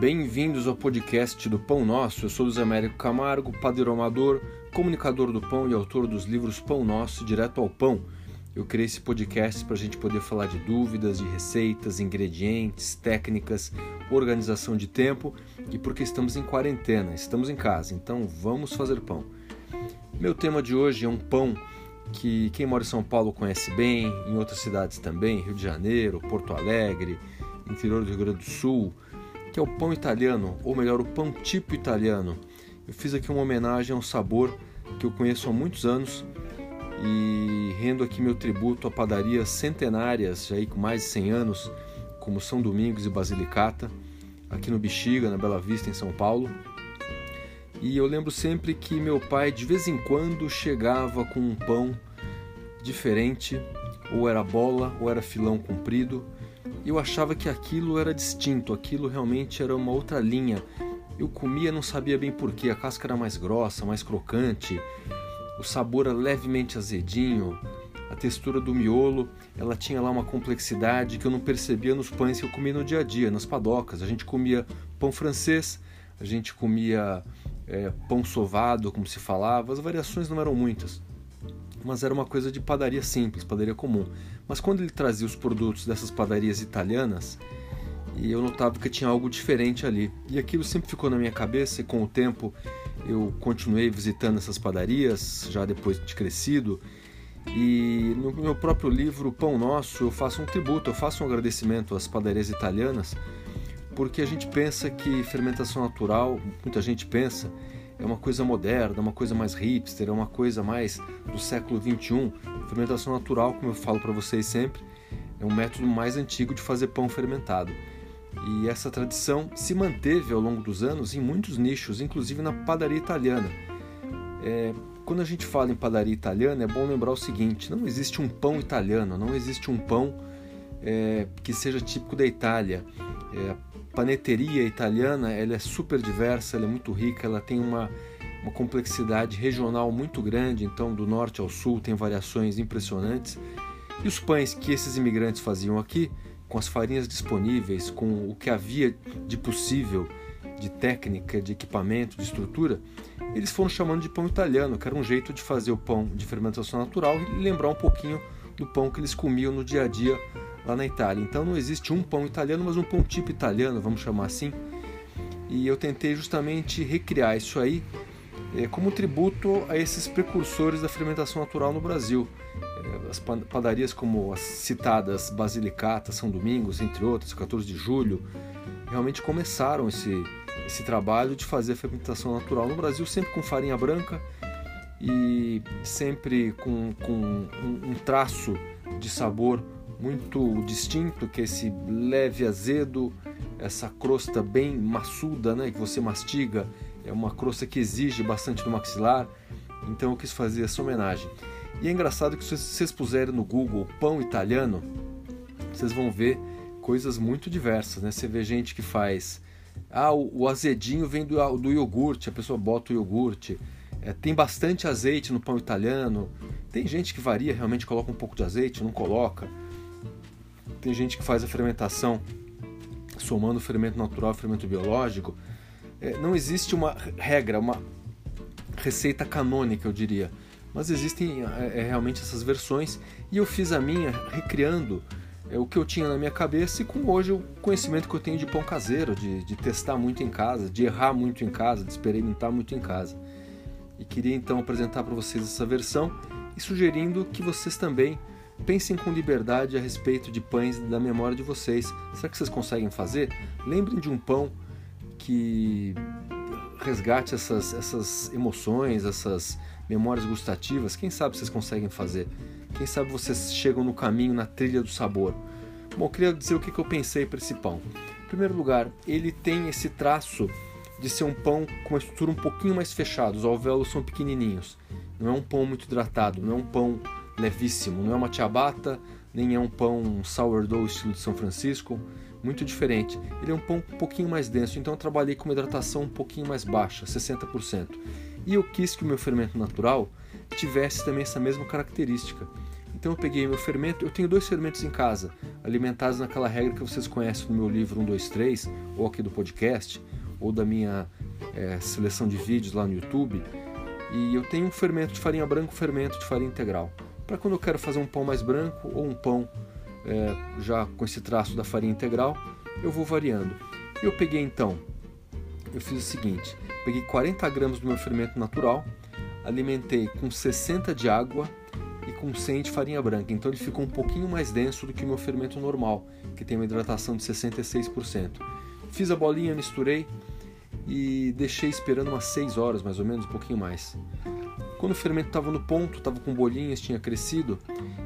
Bem-vindos ao podcast do Pão Nosso. Eu sou Luiz Américo Camargo, padeiro amador, comunicador do pão e autor dos livros Pão Nosso e Direto ao Pão. Eu criei esse podcast para a gente poder falar de dúvidas, de receitas, ingredientes, técnicas, organização de tempo e porque estamos em quarentena, estamos em casa, então vamos fazer pão. Meu tema de hoje é um pão que quem mora em São Paulo conhece bem, em outras cidades também, Rio de Janeiro, Porto Alegre, interior do Rio Grande do Sul, que é o pão italiano, ou melhor, o pão tipo italiano. Eu fiz aqui uma homenagem a um sabor que eu conheço há muitos anos e rendo aqui meu tributo a padarias centenárias, já aí com mais de 100 anos, como São Domingos e Basilicata, aqui no Bexiga, na Bela Vista, em São Paulo. E eu lembro sempre que meu pai de vez em quando chegava com um pão diferente, ou era bola, ou era filão comprido, eu achava que aquilo era distinto, aquilo realmente era uma outra linha. Eu comia, não sabia bem porquê, a casca era mais grossa, mais crocante, o sabor era levemente azedinho, a textura do miolo, ela tinha lá uma complexidade que eu não percebia nos pães que eu comia no dia a dia, nas padocas. A gente comia pão francês, a gente comia é, pão sovado, como se falava, as variações não eram muitas mas era uma coisa de padaria simples, padaria comum. Mas quando ele trazia os produtos dessas padarias italianas, e eu notava que tinha algo diferente ali. E aquilo sempre ficou na minha cabeça e com o tempo eu continuei visitando essas padarias, já depois de crescido. E no meu próprio livro Pão Nosso eu faço um tributo, eu faço um agradecimento às padarias italianas, porque a gente pensa que fermentação natural, muita gente pensa, é uma coisa moderna, é uma coisa mais hipster, é uma coisa mais do século 21. Fermentação natural, como eu falo para vocês sempre, é um método mais antigo de fazer pão fermentado. E essa tradição se manteve ao longo dos anos em muitos nichos, inclusive na padaria italiana. É, quando a gente fala em padaria italiana, é bom lembrar o seguinte: não existe um pão italiano, não existe um pão é, que seja típico da Itália. É, paneteria italiana ela é super diversa, ela é muito rica, ela tem uma, uma complexidade regional muito grande, então do norte ao sul tem variações impressionantes. E os pães que esses imigrantes faziam aqui, com as farinhas disponíveis, com o que havia de possível, de técnica, de equipamento, de estrutura, eles foram chamando de pão italiano, que era um jeito de fazer o pão de fermentação natural e lembrar um pouquinho do pão que eles comiam no dia a dia lá na Itália. Então não existe um pão italiano, mas um pão tipo italiano, vamos chamar assim. E eu tentei justamente recriar isso aí é, como tributo a esses precursores da fermentação natural no Brasil. É, as padarias como as citadas Basilicata, São Domingos, entre outras, 14 de julho, realmente começaram esse, esse trabalho de fazer a fermentação natural no Brasil, sempre com farinha branca e sempre com, com um, um traço de sabor muito distinto, que é esse leve azedo, essa crosta bem maçuda, né, que você mastiga, é uma crosta que exige bastante do maxilar. Então eu quis fazer essa homenagem. E é engraçado que se vocês puserem no Google pão italiano, vocês vão ver coisas muito diversas, né? Você vê gente que faz ah, o, azedinho vem do, do iogurte, a pessoa bota o iogurte. É, tem bastante azeite no pão italiano. Tem gente que varia, realmente coloca um pouco de azeite, não coloca. Tem gente que faz a fermentação somando fermento natural e fermento biológico. É, não existe uma regra, uma receita canônica, eu diria. Mas existem é, é, realmente essas versões e eu fiz a minha recriando é, o que eu tinha na minha cabeça e com hoje o conhecimento que eu tenho de pão caseiro, de, de testar muito em casa, de errar muito em casa, de experimentar muito em casa. E queria então apresentar para vocês essa versão e sugerindo que vocês também Pensem com liberdade a respeito de pães da memória de vocês. Será que vocês conseguem fazer? Lembrem de um pão que resgate essas, essas emoções, essas memórias gustativas. Quem sabe vocês conseguem fazer? Quem sabe vocês chegam no caminho, na trilha do sabor? Bom, eu queria dizer o que eu pensei para esse pão. Em primeiro lugar, ele tem esse traço de ser um pão com uma estrutura um pouquinho mais fechada. Os alvéolos são pequenininhos. Não é um pão muito hidratado, não é um pão levíssimo. Não é uma ciabatta, nem é um pão sourdough estilo de São Francisco, muito diferente. Ele é um pão um pouquinho mais denso, então eu trabalhei com uma hidratação um pouquinho mais baixa, 60%. E eu quis que o meu fermento natural tivesse também essa mesma característica. Então eu peguei meu fermento, eu tenho dois fermentos em casa, alimentados naquela regra que vocês conhecem no meu livro 1, 2, 3, ou aqui do podcast, ou da minha é, seleção de vídeos lá no YouTube. E eu tenho um fermento de farinha branca, um fermento de farinha integral. Para quando eu quero fazer um pão mais branco ou um pão é, já com esse traço da farinha integral, eu vou variando. Eu peguei então, eu fiz o seguinte: peguei 40 gramas do meu fermento natural, alimentei com 60 de água e com 100 de farinha branca. Então ele ficou um pouquinho mais denso do que o meu fermento normal, que tem uma hidratação de 66%. Fiz a bolinha, misturei e deixei esperando umas 6 horas, mais ou menos, um pouquinho mais. Quando o fermento estava no ponto, estava com bolinhas, tinha crescido,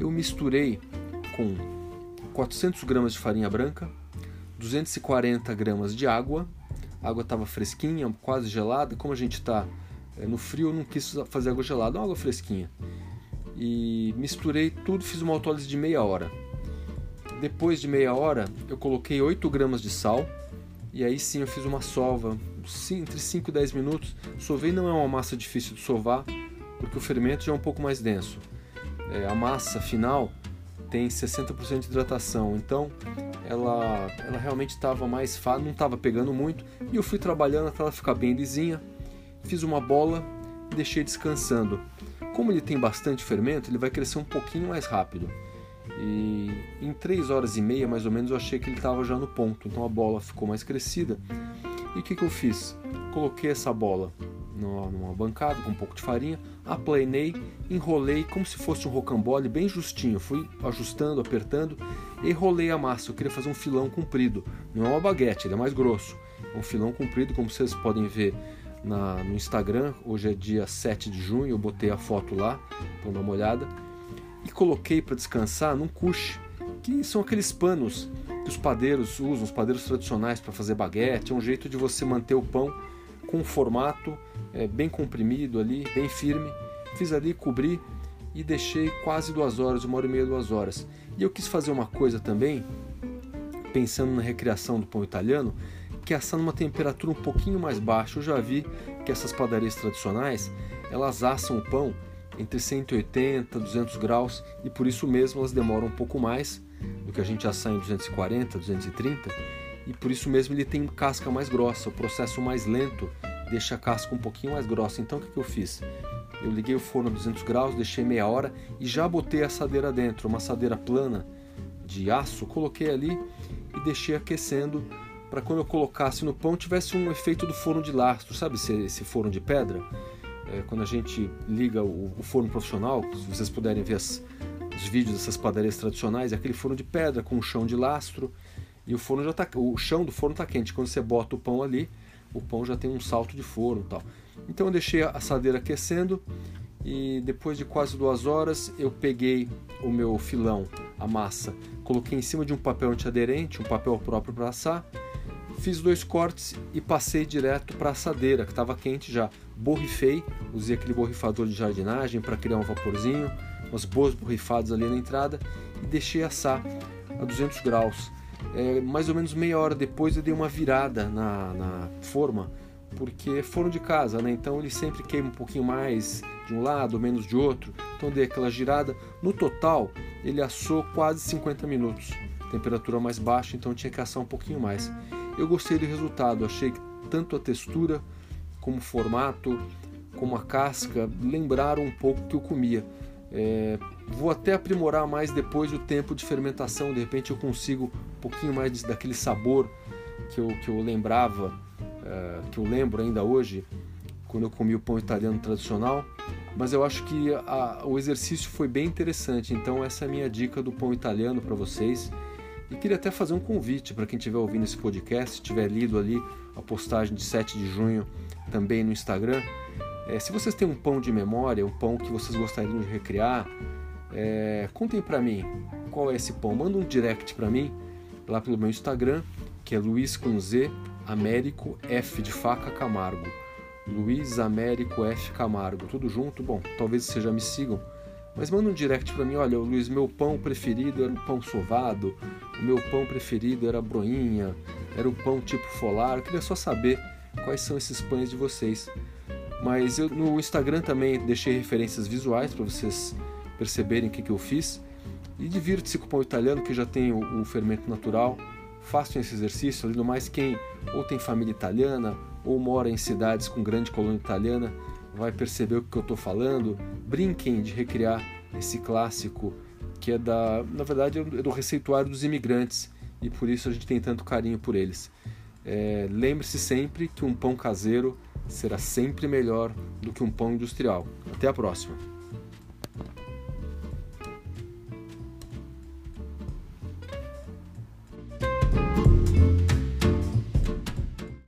eu misturei com 400 gramas de farinha branca, 240 gramas de água. A água estava fresquinha, quase gelada. Como a gente está é, no frio, eu não quis fazer água gelada, uma água fresquinha. E misturei tudo, fiz uma autólise de meia hora. Depois de meia hora, eu coloquei 8 gramas de sal. E aí sim eu fiz uma sova, entre 5 e 10 minutos. Sovei não é uma massa difícil de sovar, porque o fermento já é um pouco mais denso. É, a massa final tem 60% de hidratação, então ela, ela realmente estava mais fácil, não estava pegando muito, e eu fui trabalhando até ela ficar bem lisinha, fiz uma bola e deixei descansando. Como ele tem bastante fermento, ele vai crescer um pouquinho mais rápido. E em 3 horas e meia, mais ou menos, eu achei que ele estava já no ponto, então a bola ficou mais crescida. E o que, que eu fiz? Coloquei essa bola numa bancada com um pouco de farinha, aplanei, enrolei como se fosse um rocambole bem justinho. Fui ajustando, apertando e enrolei a massa. Eu queria fazer um filão comprido, não é uma baguete, ele é mais grosso. Um filão comprido, como vocês podem ver na, no Instagram. Hoje é dia 7 de junho, eu botei a foto lá, então dá uma olhada. E coloquei para descansar num couche, que são aqueles panos que os padeiros usam, os padeiros tradicionais para fazer baguete. É um jeito de você manter o pão com um formato é, bem comprimido ali, bem firme. Fiz ali, cobri e deixei quase duas horas, uma hora e meia, duas horas. E eu quis fazer uma coisa também, pensando na recriação do pão italiano, que é assar numa temperatura um pouquinho mais baixa. Eu já vi que essas padarias tradicionais, elas assam o pão entre 180 e 200 graus e por isso mesmo elas demoram um pouco mais do que a gente assar em 240, 230 e por isso mesmo ele tem casca mais grossa, o processo mais lento deixa a casca um pouquinho mais grossa. Então o que, que eu fiz? Eu liguei o forno a 200 graus, deixei meia hora e já botei a assadeira dentro, uma assadeira plana de aço, coloquei ali e deixei aquecendo para quando eu colocasse no pão tivesse um efeito do forno de lastro, sabe esse, forno de pedra? É, quando a gente liga o, o, forno profissional, se vocês puderem ver as, os vídeos dessas padarias tradicionais, é aquele forno de pedra com um chão de lastro e o forno já tá, o chão do forno está quente. Quando você bota o pão ali, o pão já tem um salto de forno, tal. Então eu deixei a assadeira aquecendo e depois de quase duas horas eu peguei o meu filão, a massa, coloquei em cima de um papel antiaderente, um papel próprio para assar, fiz dois cortes e passei direto para a assadeira que estava quente já. Borrifei, usei aquele borrifador de jardinagem para criar um vaporzinho, umas boas borrifadas ali na entrada e deixei assar a 200 graus é, mais ou menos meia hora depois eu dei uma virada na, na forma, porque foram de casa, né? Então ele sempre queima um pouquinho mais de um lado, menos de outro. Então dei aquela girada. No total, ele assou quase 50 minutos. Temperatura mais baixa, então tinha que assar um pouquinho mais. Eu gostei do resultado, achei que tanto a textura como o formato, como a casca, lembraram um pouco que eu comia. É, vou até aprimorar mais depois o tempo de fermentação, de repente eu consigo um pouquinho mais daquele sabor que eu, que eu lembrava, é, que eu lembro ainda hoje, quando eu comi o pão italiano tradicional. Mas eu acho que a, o exercício foi bem interessante, então essa é a minha dica do pão italiano para vocês. E queria até fazer um convite para quem estiver ouvindo esse podcast, tiver lido ali a postagem de 7 de junho também no Instagram é, se vocês têm um pão de memória, um pão que vocês gostariam de recriar, é, contem para mim qual é esse pão. Manda um direct para mim lá pelo meu Instagram, que é Luiz com Z Américo F de faca Camargo. Luiz Américo F Camargo, tudo junto. Bom, talvez vocês já me sigam, mas manda um direct para mim. Olha, Luiz, meu pão preferido era o pão sovado, o meu pão preferido era a broinha, era o pão tipo folar. Eu queria só saber quais são esses pães de vocês. Mas eu no Instagram também deixei referências visuais para vocês perceberem o que, que eu fiz. E divirta-se com o pão italiano, que já tem o, o fermento natural. Façam esse exercício, além do mais, quem ou tem família italiana ou mora em cidades com grande colônia italiana vai perceber o que eu estou falando. Brinquem de recriar esse clássico que é da, na verdade, é do receituário dos imigrantes e por isso a gente tem tanto carinho por eles. É, Lembre-se sempre que um pão caseiro será sempre melhor do que um pão industrial. Até a próxima!